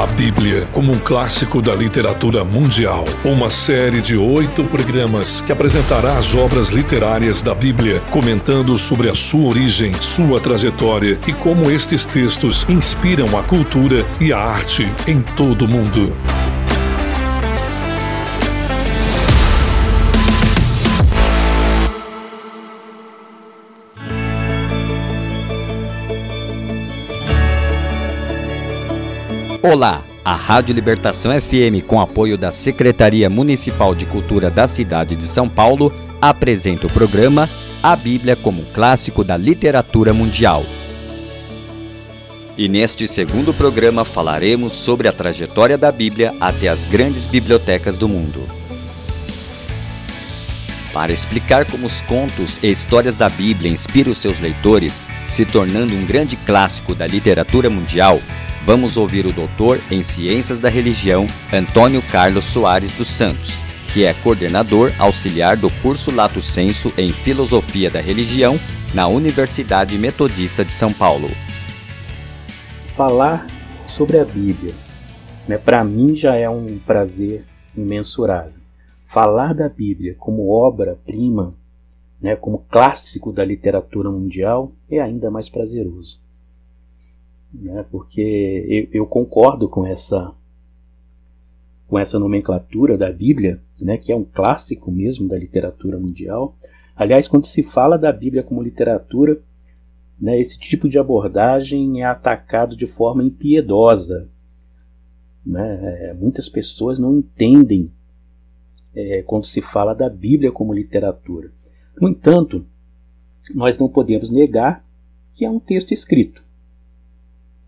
A Bíblia como um clássico da literatura mundial. Uma série de oito programas que apresentará as obras literárias da Bíblia, comentando sobre a sua origem, sua trajetória e como estes textos inspiram a cultura e a arte em todo o mundo. Olá, a Rádio Libertação FM, com apoio da Secretaria Municipal de Cultura da cidade de São Paulo, apresenta o programa A Bíblia como um clássico da literatura mundial. E neste segundo programa falaremos sobre a trajetória da Bíblia até as grandes bibliotecas do mundo. Para explicar como os contos e histórias da Bíblia inspiram seus leitores, se tornando um grande clássico da literatura mundial, vamos ouvir o doutor em Ciências da Religião, Antônio Carlos Soares dos Santos, que é coordenador auxiliar do curso Lato Senso em Filosofia da Religião na Universidade Metodista de São Paulo. Falar sobre a Bíblia, né, para mim já é um prazer imensurável. Falar da Bíblia como obra-prima, né, como clássico da literatura mundial, é ainda mais prazeroso né? porque eu, eu, concordo com essa com essa nomenclatura da Bíblia, né? que é um clássico mesmo da literatura mundial. Aliás, quando se fala da Bíblia como literatura, né, esse tipo de abordagem é atacado de forma impiedosa. Né? É, muitas pessoas não entendem é, quando se fala da Bíblia como literatura. No entanto, nós não podemos negar que é um texto escrito.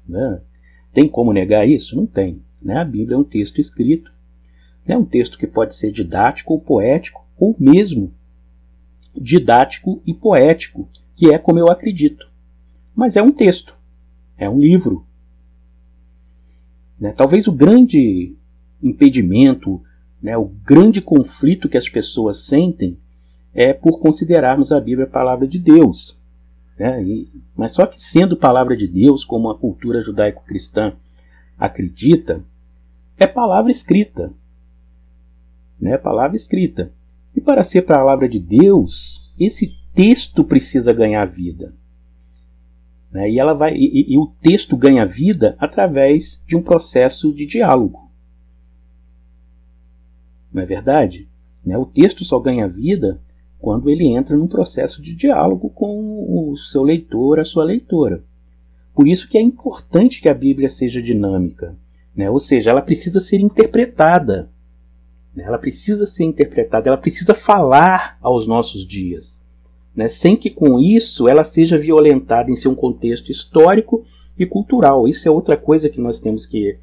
Né? Tem como negar isso? Não tem. Né? A Bíblia é um texto escrito, é um texto que pode ser didático ou poético, ou mesmo didático e poético, que é como eu acredito. Mas é um texto, é um livro. Né? Talvez o grande impedimento, né, o grande conflito que as pessoas sentem é por considerarmos a Bíblia a palavra de Deus. Né? E, mas só que sendo palavra de Deus, como a cultura judaico-cristã acredita, é palavra escrita. Né? Palavra escrita. E para ser palavra de Deus, esse texto precisa ganhar vida. Né? E, ela vai, e, e o texto ganha vida através de um processo de diálogo. Não é verdade? Né? O texto só ganha vida quando ele entra num processo de diálogo com o seu leitor, a sua leitora. Por isso que é importante que a Bíblia seja dinâmica, né? ou seja, ela precisa ser interpretada. Né? Ela precisa ser interpretada, ela precisa falar aos nossos dias, né? sem que com isso ela seja violentada em seu contexto histórico e cultural. Isso é outra coisa que nós temos que,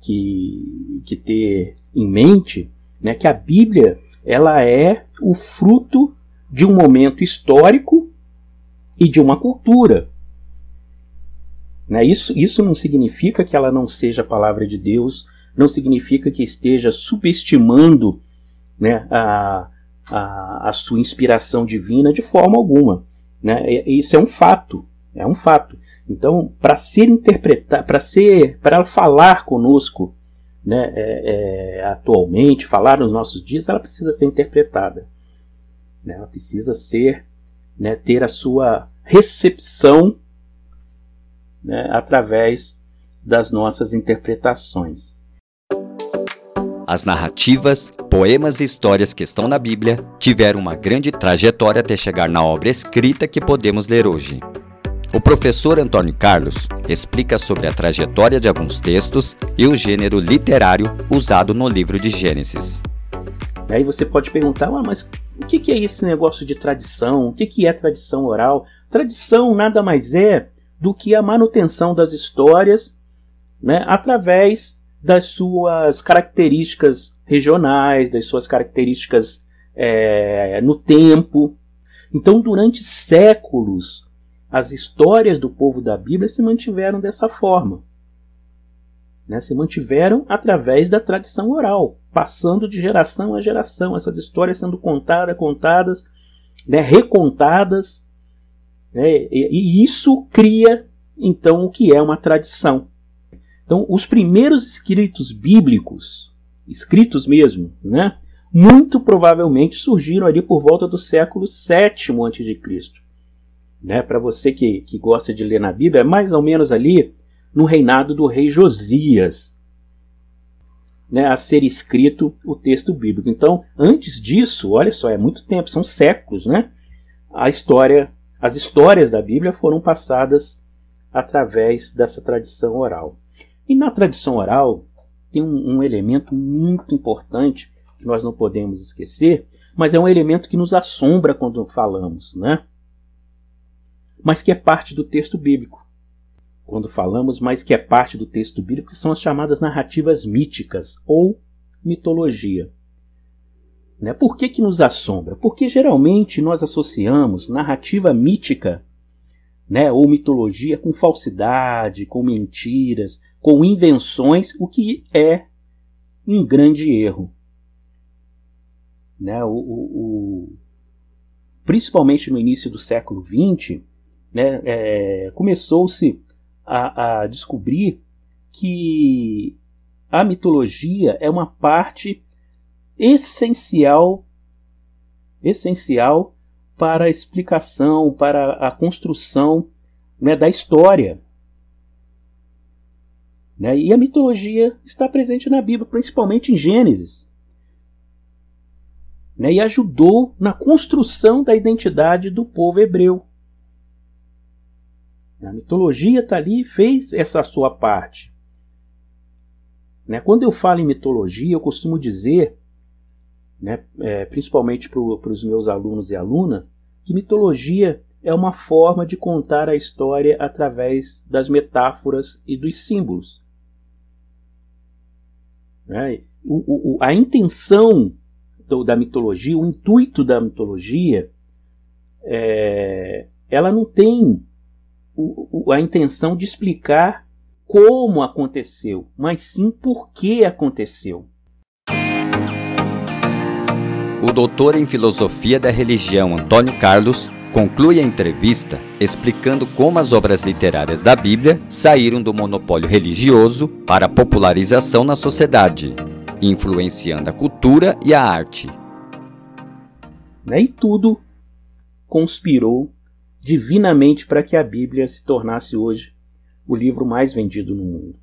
que, que ter em mente, né? que a Bíblia ela é o fruto de um momento histórico e de uma cultura. Né? Isso, isso não significa que ela não seja a palavra de Deus, não significa que esteja subestimando né, a, a, a sua inspiração divina de forma alguma. Né? Isso é um fato, é um fato. Então, para ser interpretada, para ser, para falar conosco né, é, é, atualmente, falar nos nossos dias, ela precisa ser interpretada. Né, ela precisa ser, né, ter a sua recepção né, através das nossas interpretações. As narrativas, poemas e histórias que estão na Bíblia tiveram uma grande trajetória até chegar na obra escrita que podemos ler hoje. O professor Antônio Carlos explica sobre a trajetória de alguns textos e o gênero literário usado no livro de Gênesis. Aí você pode perguntar, ah, mas o que é esse negócio de tradição? O que é tradição oral? Tradição nada mais é do que a manutenção das histórias né, através das suas características regionais, das suas características é, no tempo. Então, durante séculos, as histórias do povo da Bíblia se mantiveram dessa forma. Né? Se mantiveram através da tradição oral, passando de geração a geração, essas histórias sendo contadas, contadas, né? recontadas, né? e, isso cria então o que é uma tradição. Então, os primeiros escritos bíblicos, escritos mesmo, né, muito provavelmente surgiram ali por volta do século VII a.C. Né, Para você que, que gosta de ler na Bíblia, é mais ou menos ali no reinado do rei Josias, né, a ser escrito o texto bíblico. Então, antes disso, olha só, é muito tempo, são séculos, né? A história, as histórias da Bíblia foram passadas através dessa tradição oral. E na tradição oral tem um, um elemento muito importante que nós não podemos esquecer, mas é um elemento que nos assombra quando falamos, né? Mas que é parte do texto bíblico. Quando falamos, mas que é parte do texto bíblico, são as chamadas narrativas míticas ou mitologia. Né? Por que, que nos assombra? Porque geralmente nós associamos narrativa mítica né, ou mitologia com falsidade, com mentiras, com invenções, o que é um grande erro. Né, o, o, o principalmente no início do século XX, né, é, começou-se a, a descobrir que a mitologia é uma parte essencial essencial para a explicação, para a construção né, da história. Né? E a mitologia está presente na Bíblia, principalmente em Gênesis. Né? E ajudou na construção da identidade do povo hebreu. A mitologia está ali fez essa sua parte. Né? Quando eu falo em mitologia, eu costumo dizer, né, é, principalmente para os meus alunos e alunas, que mitologia é uma forma de contar a história através das metáforas e dos símbolos. Né? O, o, a intenção do, da mitologia, o intuito da mitologia, é, ela não tem o, a intenção de explicar como aconteceu, mas sim por que aconteceu. O doutor em filosofia da religião Antônio Carlos conclui a entrevista explicando como as obras literárias da Bíblia saíram do monopólio religioso para a popularização na sociedade, influenciando a cultura e a arte. Nem tudo conspirou divinamente para que a Bíblia se tornasse hoje o livro mais vendido no mundo.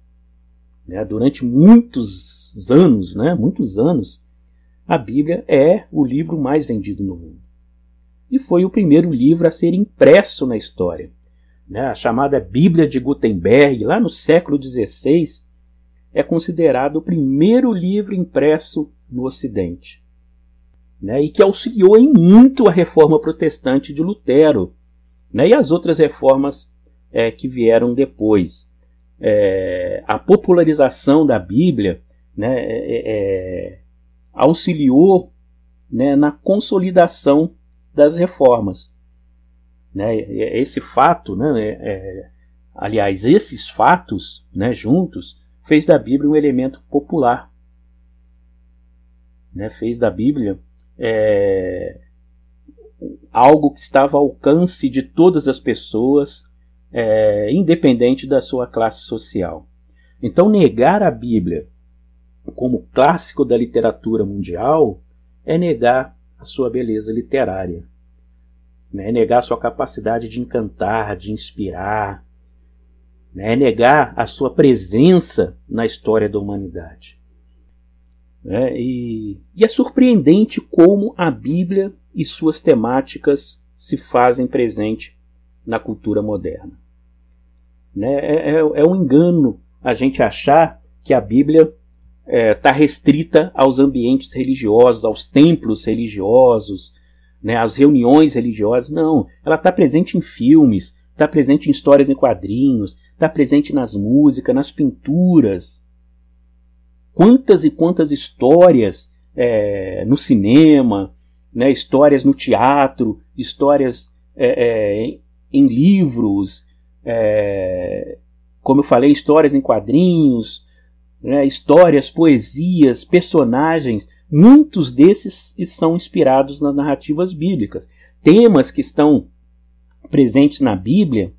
Né? Durante muitos anos, né? muitos anos, a Bíblia é o livro mais vendido no mundo e foi o primeiro livro a ser impresso na história. Né? A chamada Bíblia de Gutenberg, lá no século XVI, é considerado o primeiro livro impresso no Ocidente. Né? E que auxiliou em muito a reforma protestante de Lutero né? e as outras reformas é, que vieram depois. É, a popularização da Bíblia né, é, é auxiliou né, na consolidação das reformas. Né? Esse fato, né, é, é, aliás, esses fatos né, juntos, fez da Bíblia um elemento popular. Né? Fez da Bíblia é, algo que estava ao alcance de todas as pessoas, é, independente da sua classe social. Então, negar a Bíblia como clássico da literatura mundial é negar a sua beleza literária, é negar a sua capacidade de encantar, de inspirar, é negar a sua presença na história da humanidade. Né? E, e é surpreendente como a Bíblia e suas temáticas se fazem presente na cultura moderna. Né? É, é, é um engano a gente achar que a Bíblia está é, tá restrita aos ambientes religiosos, aos templos religiosos, né, às reuniões religiosas. Não, ela está presente em filmes, está presente em histórias em quadrinhos, está presente nas músicas, nas pinturas. Quantas e quantas histórias é, no cinema, né, histórias no teatro, histórias é, é, em livros, é, como eu falei, histórias em quadrinhos, né, histórias, poesias, personagens, muitos desses são inspirados nas narrativas bíblicas. Temas que estão presentes na Bíblia,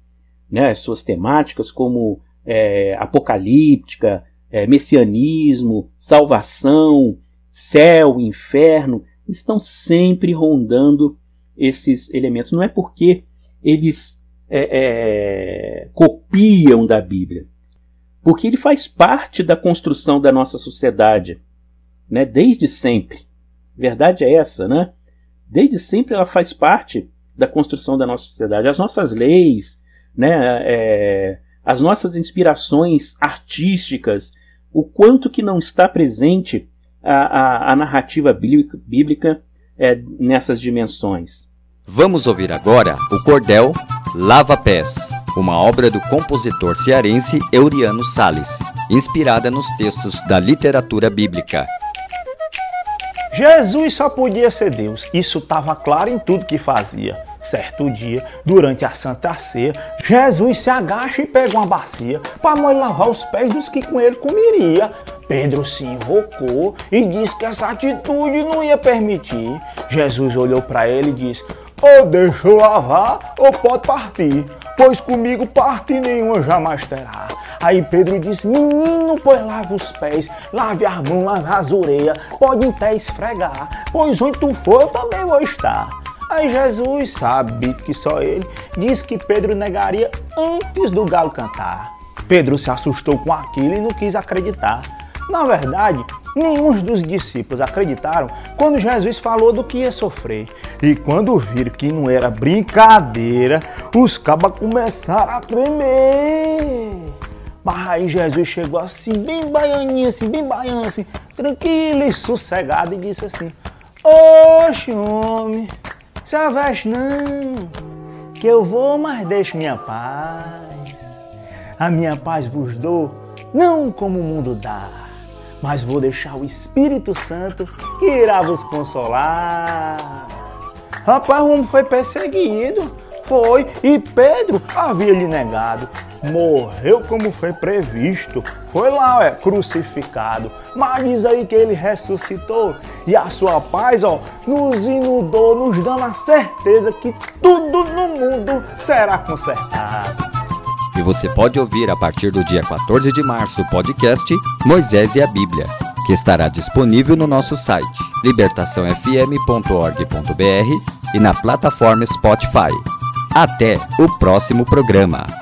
né, suas temáticas, como é, apocalíptica, é, messianismo, salvação, céu, inferno, estão sempre rondando esses elementos. Não é porque eles é, é, copiam da Bíblia, porque ele faz parte da construção da nossa sociedade, né? Desde sempre. Verdade é essa, né? Desde sempre ela faz parte da construção da nossa sociedade. As nossas leis, né? É, as nossas inspirações artísticas, o quanto que não está presente a, a, a narrativa bíblica, bíblica é, nessas dimensões. Vamos ouvir agora o Cordel Lava Pés, uma obra do compositor cearense Euriano Sales, inspirada nos textos da literatura bíblica. Jesus só podia ser Deus, isso estava claro em tudo que fazia. Certo dia, durante a Santa Ceia, Jesus se agacha e pega uma bacia para mãe lavar os pés dos que com ele comeria. Pedro se invocou e disse que essa atitude não ia permitir. Jesus olhou para ele e disse: Ou deixa eu lavar, ou pode partir, pois comigo parte nenhuma jamais terá. Aí Pedro disse: Menino, pois lave os pés, lave as mãos, lave as orelhas, pode até esfregar, pois onde tu for eu também vou estar. Aí Jesus, sabe que só ele, disse que Pedro negaria antes do galo cantar. Pedro se assustou com aquilo e não quis acreditar. Na verdade, nenhum dos discípulos acreditaram quando Jesus falou do que ia sofrer. E quando viram que não era brincadeira, os cabas começaram a tremer. Mas aí Jesus chegou assim, bem baianinho, assim, bem baiano, assim, tranquilo e sossegado, e disse assim: Oxe, homem, se aveste não, que eu vou, mas deixo minha paz. A minha paz vos dou, não como o mundo dá, mas vou deixar o Espírito Santo que irá vos consolar. Rapaz, o homem foi perseguido, foi, e Pedro havia lhe negado morreu como foi previsto. Foi lá, é, crucificado. Mas diz aí que ele ressuscitou. E a sua paz, ó, nos inundou, nos dando a certeza que tudo no mundo será consertado. E você pode ouvir a partir do dia 14 de março o podcast Moisés e a Bíblia, que estará disponível no nosso site libertaçãofm.org.br e na plataforma Spotify. Até o próximo programa.